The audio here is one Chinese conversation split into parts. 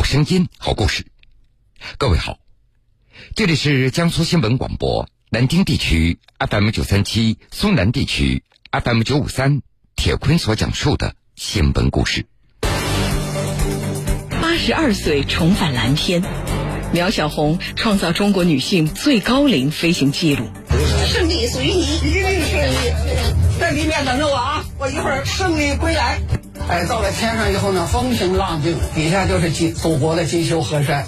好声音，好故事。各位好，这里是江苏新闻广播南京地区 FM 九三七，苏南地区 FM 九五三。铁坤所讲述的新闻故事。八十二岁重返蓝天，苗小红创造中国女性最高龄飞行记录。胜利属于你，一定胜利！在里面等着我啊！我一会儿胜利归来。哎，到了天上以后呢，风平浪静，底下就是金祖国的金秋河山。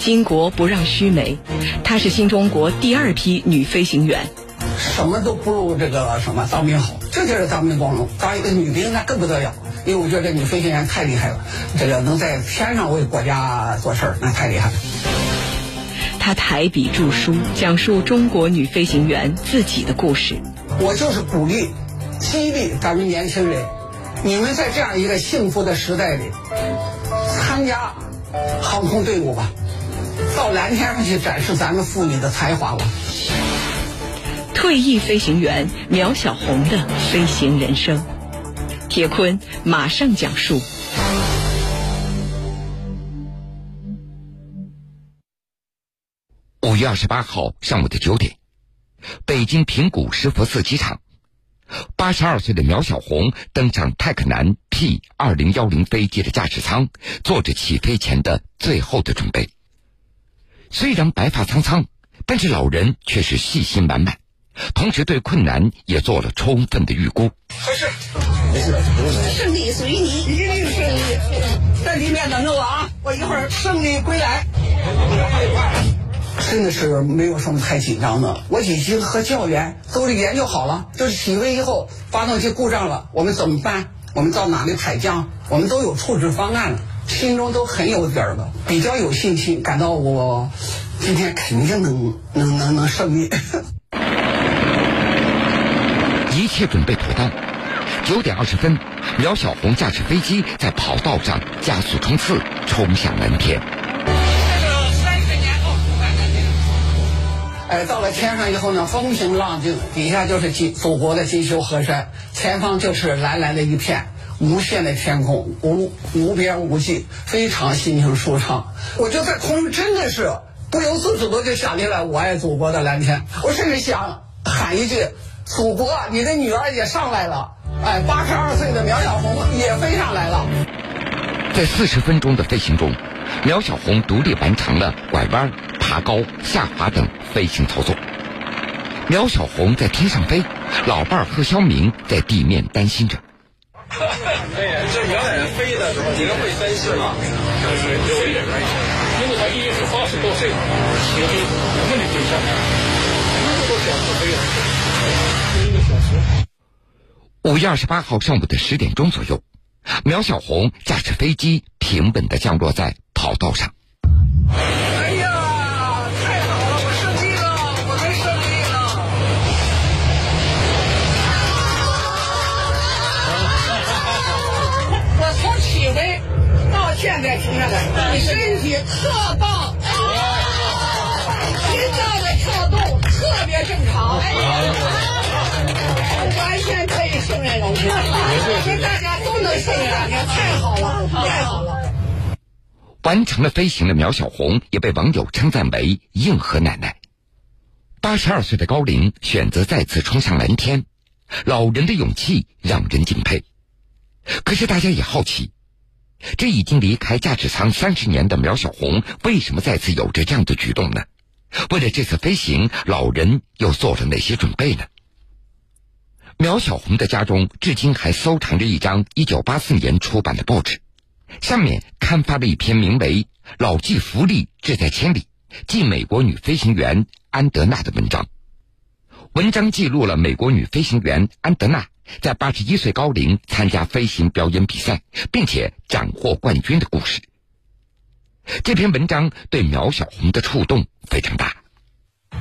巾帼不让须眉，她是新中国第二批女飞行员。什么都不如这个什么当兵好，这就是当兵光荣。当一个女兵那更不得了，因为我觉得这女飞行员太厉害了，这个能在天上为国家做事儿，那太厉害了。她抬笔著书，讲述中国女飞行员自己的故事。我就是鼓励、激励咱们年轻人，你们在这样一个幸福的时代里，参加航空队伍吧，到蓝天上去展示咱们妇女的才华吧。退役飞行员苗小红的飞行人生，铁坤马上讲述。五月二十八号上午的九点，北京平谷石佛寺机场，八十二岁的苗小红登上泰克南 P 二零幺零飞机的驾驶舱，做着起飞前的最后的准备。虽然白发苍苍，但是老人却是信心满满。同时，对困难也做了充分的预估。没事，没事，胜利属于你，一定胜利！在里面等着我啊！我一会儿胜利归来。真的是没有什么太紧张的，我已经和教员都是研究好了，就是起飞以后发动机故障了，我们怎么办？我们到哪里排降？我们都有处置方案了，心中都很有底儿了，比较有信心，感到我今天肯定能能能能胜利。一切准备妥当，九点二十分，苗小红驾驶飞机在跑道上加速冲刺，冲向蓝天。哎，到了天上以后呢，风平浪静，底下就是金祖国的金修河山，前方就是蓝蓝的一片，无限的天空，无无边无际，非常心情舒畅。我就在空中真的是不由自主的就想起来我爱祖国的蓝天，我甚至想喊一句。祖国，你的女儿也上来了，哎，八十二岁的苗小红也飞上来了。在四十分钟的飞行中，苗小红独立完成了拐弯、爬高、下滑等飞行操作。苗小红在天上飞，老伴儿贺肖明在地面担心着。哎呀，这苗奶奶飞的时候，你会担心吗？就是有一点担心，因为她已经是八十多岁了，体力能不能飞下来？那么多小时飞了。五月二十八号上午的十点钟左右，苗小红驾驶飞机平稳的降落在跑道上。家都能胜任蓝天，太好了，太好了！完成了飞行的苗小红也被网友称赞为“硬核奶奶”。八十二岁的高龄选择再次冲向蓝天，老人的勇气让人敬佩。可是大家也好奇，这已经离开驾驶舱三十年的苗小红，为什么再次有着这样的举动呢？为了这次飞行，老人又做了哪些准备呢？苗小红的家中至今还收藏着一张1984年出版的报纸，上面刊发了一篇名为《老骥伏枥，志在千里》，记美国女飞行员安德娜的文章。文章记录了美国女飞行员安德娜在81岁高龄参加飞行表演比赛，并且斩获冠军的故事。这篇文章对苗小红的触动非常大。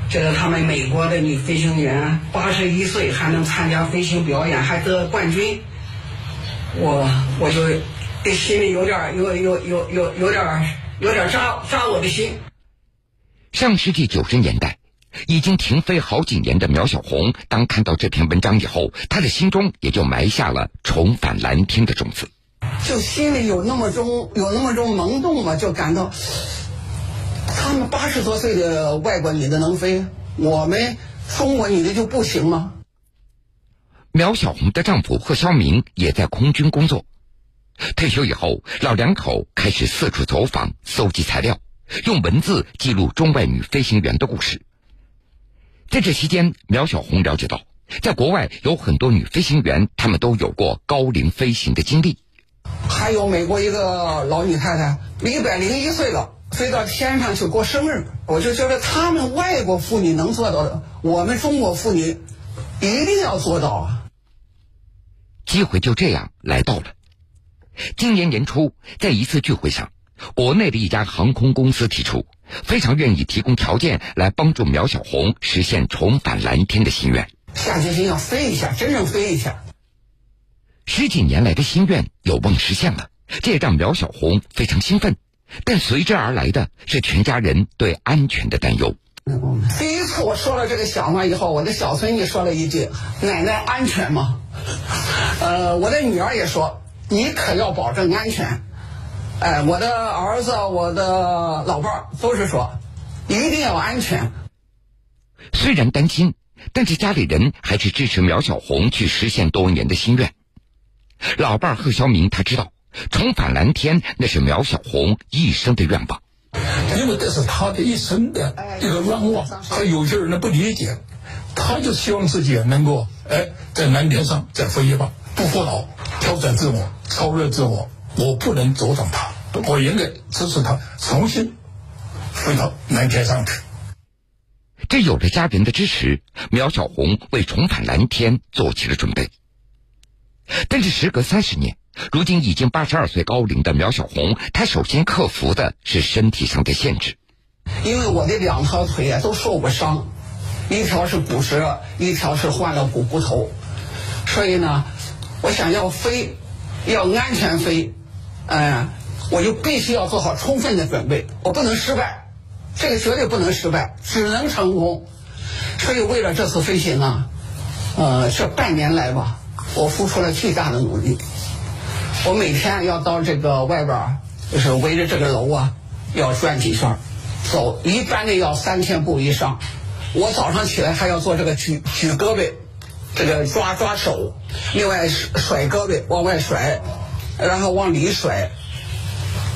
这个他们美国的女飞行员八十一岁还能参加飞行表演，还得冠军，我我就心里有点有有有有有点有点扎扎我的心。上世纪九十年代，已经停飞好几年的苗小红，当看到这篇文章以后，她的心中也就埋下了重返蓝天的种子。就心里有那么种有那么种萌动嘛，就感到他们八十多岁的外国女的能飞，我们中国女的就不行吗？苗小红的丈夫贺肖明也在空军工作，退休以后，老两口开始四处走访，搜集材料，用文字记录中外女飞行员的故事。在这期间，苗小红了解到，在国外有很多女飞行员，她们都有过高龄飞行的经历。还有美国一个老女太太，一百零一岁了，飞到天上去过生日。我就觉得他们外国妇女能做到的，我们中国妇女一定要做到啊！机会就这样来到了。今年年初，在一次聚会上，国内的一家航空公司提出，非常愿意提供条件来帮助苗小红实现重返蓝天的心愿。下决心要飞一下，真正飞一下。十几年来的心愿有望实现了，这也让苗小红非常兴奋。但随之而来的是全家人对安全的担忧。第一次我说了这个想法以后，我的小孙女说了一句：“奶奶安全吗？”呃，我的女儿也说：“你可要保证安全。”哎，我的儿子、我的老伴儿都是说：“一定要安全。”虽然担心，但是家里人还是支持苗小红去实现多年的心愿。老伴儿贺肖明他知道，重返蓝天那是苗小红一生的愿望。因为这是他的一生的一个愿望，他有些人呢不理解，他就希望自己能够哎在蓝天上再飞一把，不服老，挑战自我，超越自我。我不能阻挡他，我应该支持他重新飞到蓝天上去。这有了家人的支持，苗小红为重返蓝天做起了准备。但是时隔三十年。如今已经八十二岁高龄的苗小红，她首先克服的是身体上的限制。因为我的两条腿啊都受过伤，一条是骨折，一条是换了股骨头，所以呢，我想要飞，要安全飞，嗯，我就必须要做好充分的准备，我不能失败，这个绝对不能失败，只能成功。所以为了这次飞行啊，呃，这半年来吧，我付出了巨大的努力。我每天要到这个外边儿，就是围着这个楼啊，要转几圈，走一般的要三千步以上。我早上起来还要做这个举举胳膊，这个抓抓手，另外甩胳膊往外甩，然后往里甩，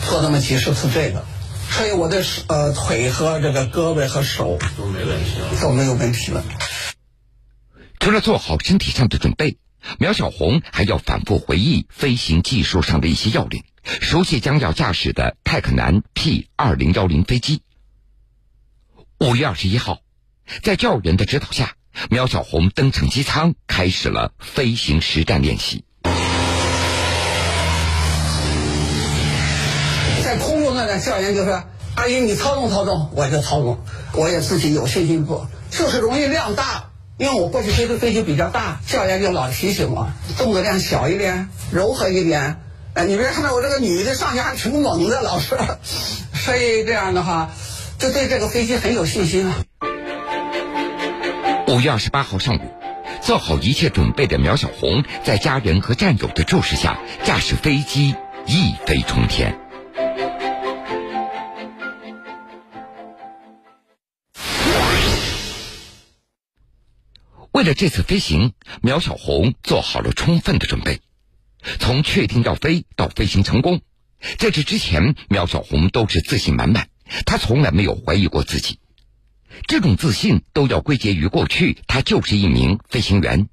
做那么几十次这个，所以我的呃腿和这个胳膊和手都没问题，都没有问题了。除了做好身体上的准备。苗小红还要反复回忆飞行技术上的一些要领，熟悉将要驾驶的泰克南 P 二零幺零飞机。五月二十一号，在教员的指导下，苗小红登乘机舱，开始了飞行实战练习。在空中呢，教员就说：“阿姨，你操纵操纵，我就操纵。我也自己有信心做，就是容易量大。”因为我过去飞的飞机比较大，教练就老提醒我，动作量小一点，柔和一点。哎，你别看到我这个女的上去还挺猛的，老师，所以这样的话，就对这个飞机很有信心了。五月二十八号上午，做好一切准备的苗小红，在家人和战友的注视下，驾驶飞机一飞冲天。为了这次飞行，苗小红做好了充分的准备。从确定要飞到飞行成功，在这之前，苗小红都是自信满满，她从来没有怀疑过自己。这种自信都要归结于过去她就是一名飞行员，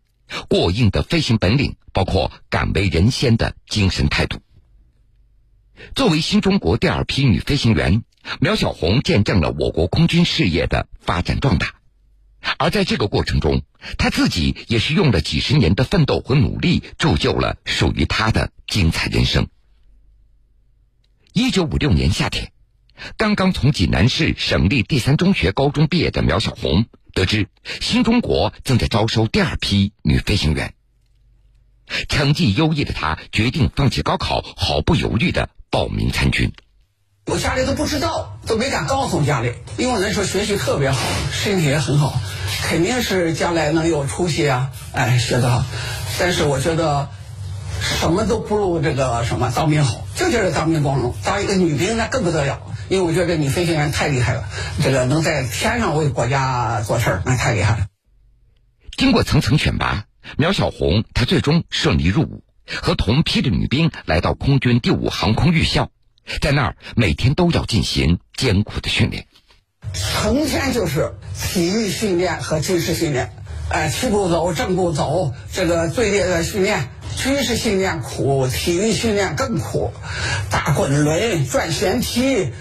过硬的飞行本领，包括敢为人先的精神态度。作为新中国第二批女飞行员，苗小红见证了我国空军事业的发展壮大。而在这个过程中，他自己也是用了几十年的奋斗和努力，铸就了属于他的精彩人生。一九五六年夏天，刚刚从济南市省立第三中学高中毕业的苗小红，得知新中国正在招收第二批女飞行员。成绩优异的她决定放弃高考，毫不犹豫的报名参军。我家里都不知道，都没敢告诉家里，因为那时候学习特别好，身体也很好，肯定是将来能有出息啊！哎，学的好。但是我觉得，什么都不如这个什么当兵好，就觉得当兵光荣。当一个女兵那更不得了，因为我觉得女飞行员太厉害了，这个能在天上为国家做事儿，那太厉害了。经过层层选拔，苗小红她最终顺利入伍，和同批的女兵来到空军第五航空预校，在那儿每天都要进行艰苦的训练，成天就是体育训练和军事训练。哎，齐步走，正步走，这个队列的训练，军事训练苦，体育训练更苦。打滚轮、转旋梯、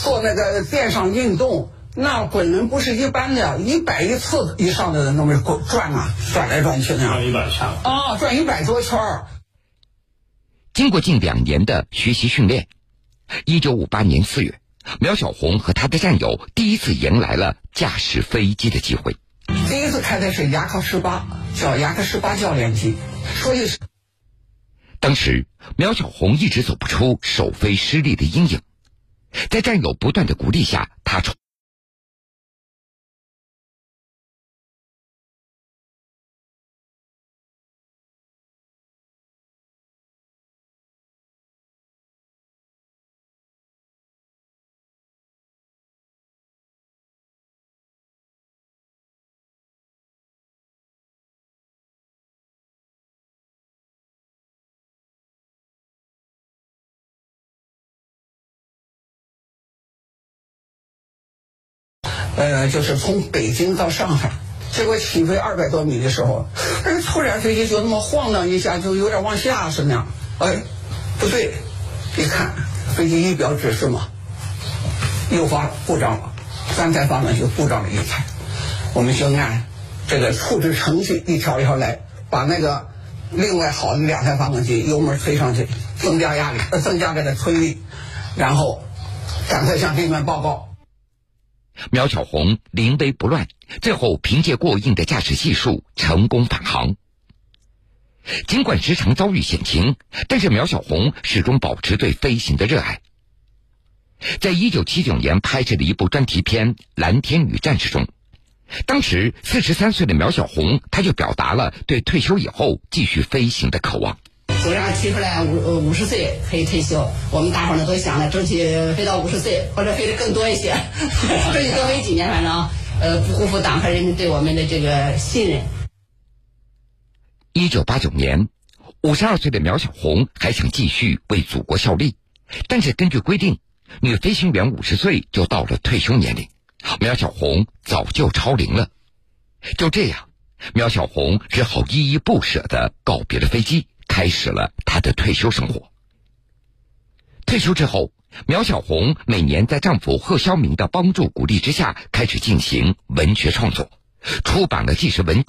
做那个垫上运动，那滚轮不是一般的，一百一次以上的人都没滚转啊，转来转去那样。转一百圈啊，转一百多圈儿。经过近两年的学习训练，一九五八年四月，苗小红和他的战友第一次迎来了驾驶飞机的机会。第一次开的是雅克十八，叫雅克十八教练机，所以当时苗小红一直走不出首飞失利的阴影，在战友不断的鼓励下，他从。呃，就是从北京到上海，结果起飞二百多米的时候，哎，突然飞机就那么晃荡一下，就有点往下是那样。哎，不对，一看飞机仪表指示嘛，又发故障了，三台发动机故障了一台，我们就按这个处置程序一条一条来，把那个另外好的两台发动机油门推上去，增加压力，呃，增加这个推力，然后赶快向地面报告。苗小红临危不乱，最后凭借过硬的驾驶技术成功返航。尽管时常遭遇险情，但是苗小红始终保持对飞行的热爱。在一九七九年拍摄的一部专题片《蓝天与战士》中，当时四十三岁的苗小红，她就表达了对退休以后继续飞行的渴望。虽然提出来五五十岁可以退休，我们大伙儿呢都想着争取飞到五十岁，或者飞得更多一些，争取多飞几年，反正呃不辜负党和人民对我们的这个信任。一九八九年，五十二岁的苗小红还想继续为祖国效力，但是根据规定，女飞行员五十岁就到了退休年龄，苗小红早就超龄了。就这样，苗小红只好依依不舍的告别了飞机。开始了他的退休生活。退休之后，苗小红每年在丈夫贺肖明的帮助鼓励之下，开始进行文学创作，出版了纪实文。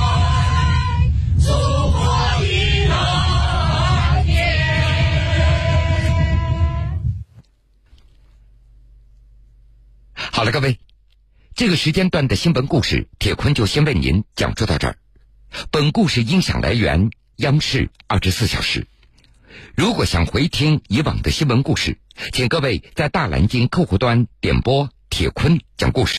好了，各位，这个时间段的新闻故事，铁坤就先为您讲述到这儿。本故事音响来源。央视二十四小时。如果想回听以往的新闻故事，请各位在大蓝鲸客户端点播铁坤讲故事。